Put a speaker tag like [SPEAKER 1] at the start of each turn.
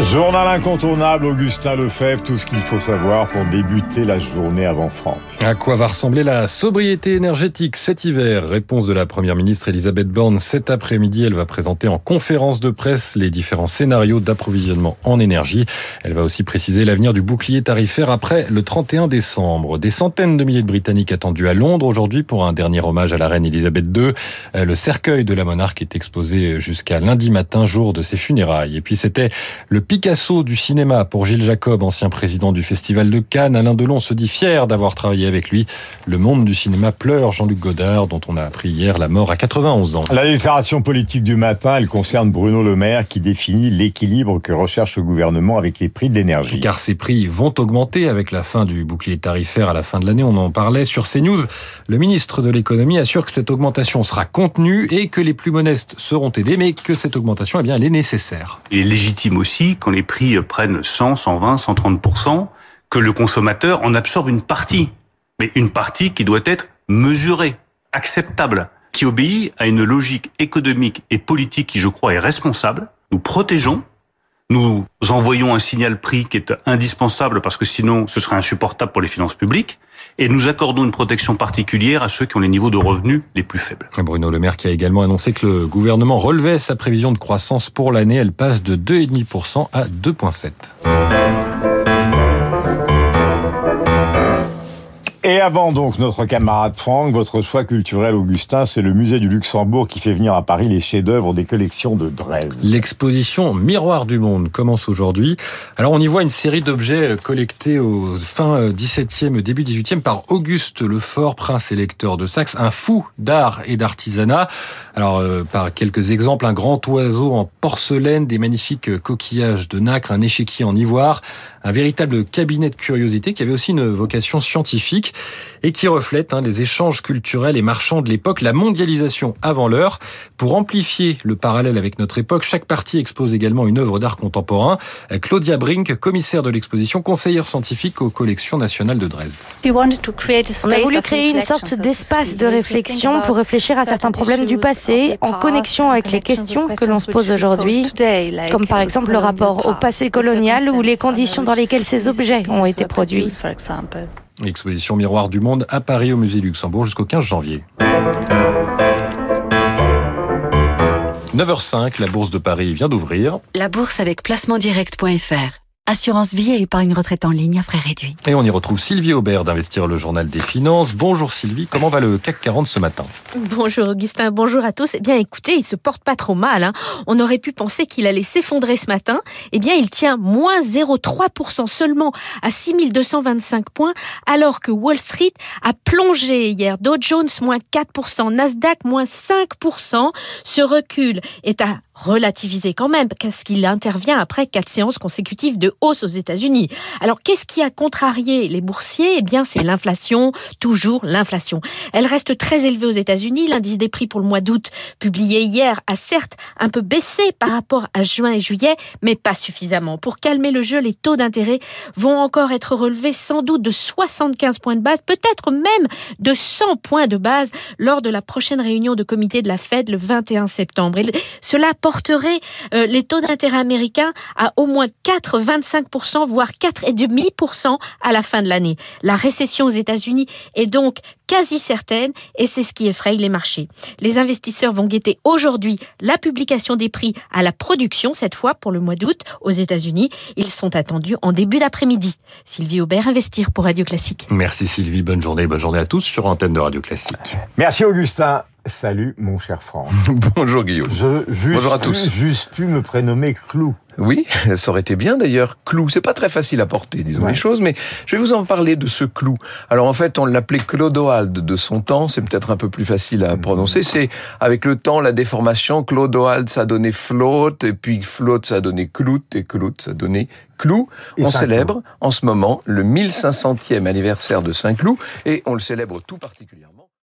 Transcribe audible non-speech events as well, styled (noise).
[SPEAKER 1] Journal incontournable, Augustin Lefebvre, tout ce qu'il faut savoir pour débuter la journée avant Franck.
[SPEAKER 2] À quoi va ressembler la sobriété énergétique cet hiver Réponse de la Première ministre Elisabeth Borne cet après-midi. Elle va présenter en conférence de presse les différents scénarios d'approvisionnement en énergie. Elle va aussi préciser l'avenir du bouclier tarifaire après le 31 décembre. Des centaines de milliers de Britanniques attendus à Londres aujourd'hui pour un dernier hommage à la reine Elisabeth II. Le cercueil de la monarque est exposé jusqu'à lundi matin, jour de ses funérailles. Et puis c'était le Picasso du cinéma pour Gilles Jacob, ancien président du Festival de Cannes. Alain Delon se dit fier d'avoir travaillé avec lui. Le monde du cinéma pleure Jean-Luc Godard, dont on a appris hier la mort à 91 ans.
[SPEAKER 1] La déclaration politique du matin, elle concerne Bruno Le Maire qui définit l'équilibre que recherche le gouvernement avec les prix de l'énergie.
[SPEAKER 2] Car ces prix vont augmenter avec la fin du bouclier tarifaire à la fin de l'année. On en parlait sur CNews. Le ministre de l'économie assure que cette augmentation sera contenue et que les plus modestes seront aidés, mais que cette augmentation, eh bien, elle est nécessaire.
[SPEAKER 3] Il est légitime aussi quand les prix prennent 100, 120, 130% que le consommateur en absorbe une partie, mais une partie qui doit être mesurée, acceptable, qui obéit à une logique économique et politique qui, je crois, est responsable. Nous protégeons, nous envoyons un signal prix qui est indispensable parce que sinon ce serait insupportable pour les finances publiques et nous accordons une protection particulière à ceux qui ont les niveaux de revenus les plus faibles.
[SPEAKER 2] Bruno Le Maire qui a également annoncé que le gouvernement relevait sa prévision de croissance pour l'année. Elle passe de 2,5% à 2,7%.
[SPEAKER 1] Et avant donc notre camarade Franck, votre choix culturel Augustin, c'est le musée du Luxembourg qui fait venir à Paris les chefs-d'œuvre des collections de Dresde.
[SPEAKER 2] L'exposition Miroir du monde commence aujourd'hui. Alors on y voit une série d'objets collectés au fin 17e, début 18e par Auguste Lefort, prince électeur de Saxe, un fou d'art et d'artisanat. Alors euh, par quelques exemples, un grand oiseau en porcelaine, des magnifiques coquillages de nacre, un échiquier en ivoire, un véritable cabinet de curiosité qui avait aussi une vocation scientifique et qui reflète hein, les échanges culturels et marchands de l'époque, la mondialisation avant l'heure. Pour amplifier le parallèle avec notre époque, chaque partie expose également une œuvre d'art contemporain. Claudia Brink, commissaire de l'exposition, conseillère scientifique aux collections nationales de Dresde.
[SPEAKER 4] On a voulu créer une sorte d'espace de réflexion pour réfléchir à certains problèmes du passé en connexion avec les questions que l'on se pose aujourd'hui, comme par exemple le rapport au passé colonial ou les conditions dans lesquelles ces objets ont été produits.
[SPEAKER 2] Exposition Miroir du Monde à Paris au Musée Luxembourg jusqu'au 15 janvier. 9h05, la Bourse de Paris vient d'ouvrir.
[SPEAKER 5] La bourse avec placementdirect.fr. Assurance vie et épargne retraite en ligne à frais réduits.
[SPEAKER 2] Et on y retrouve Sylvie Aubert d'Investir le Journal des Finances. Bonjour Sylvie, comment va le CAC 40 ce matin?
[SPEAKER 6] Bonjour Augustin, bonjour à tous. Eh bien écoutez, il se porte pas trop mal. Hein. On aurait pu penser qu'il allait s'effondrer ce matin. Eh bien il tient moins 0,3% seulement à 6225 points, alors que Wall Street a plongé hier. Dow Jones moins 4%, Nasdaq moins 5%. Ce recul est à relativiser quand même, parce qu'il intervient après quatre séances consécutives de hausse aux États-Unis. Alors, qu'est-ce qui a contrarié les boursiers? Eh bien, c'est l'inflation, toujours l'inflation. Elle reste très élevée aux États-Unis. L'indice des prix pour le mois d'août, publié hier, a certes un peu baissé par rapport à juin et juillet, mais pas suffisamment. Pour calmer le jeu, les taux d'intérêt vont encore être relevés sans doute de 75 points de base, peut-être même de 100 points de base lors de la prochaine réunion de comité de la Fed le 21 septembre. Cela porterait euh, les taux d'intérêt américains à au moins 4,25%, voire 4,5% à la fin de l'année. La récession aux États-Unis est donc quasi certaine et c'est ce qui effraie les marchés. Les investisseurs vont guetter aujourd'hui la publication des prix à la production, cette fois pour le mois d'août aux États-Unis. Ils sont attendus en début d'après-midi. Sylvie Aubert, Investir pour Radio Classique.
[SPEAKER 2] Merci Sylvie, bonne journée, bonne journée à tous sur Antenne de Radio Classique.
[SPEAKER 1] Merci Augustin. Salut mon cher Franck. (laughs)
[SPEAKER 2] Bonjour Guillaume.
[SPEAKER 1] Je juste
[SPEAKER 2] Bonjour à tous.
[SPEAKER 1] juste pu me prénommer Clou.
[SPEAKER 7] Oui, ça aurait été bien d'ailleurs. Clou, c'est pas très facile à porter, disons
[SPEAKER 1] Ouais.
[SPEAKER 7] les choses, mais je vais vous en parler de ce clou. Alors en fait, on l'appelait Clodoald de son temps, c'est peut-être un peu plus facile à prononcer. C'est avec le temps, la déformation, Clodoald ça a donné float, et puis float ça a donné clout, et clout ça a donné clou.
[SPEAKER 1] Et
[SPEAKER 7] on célèbre en ce moment le 1500e anniversaire de Saint-Cloud, et on le célèbre tout particulièrement.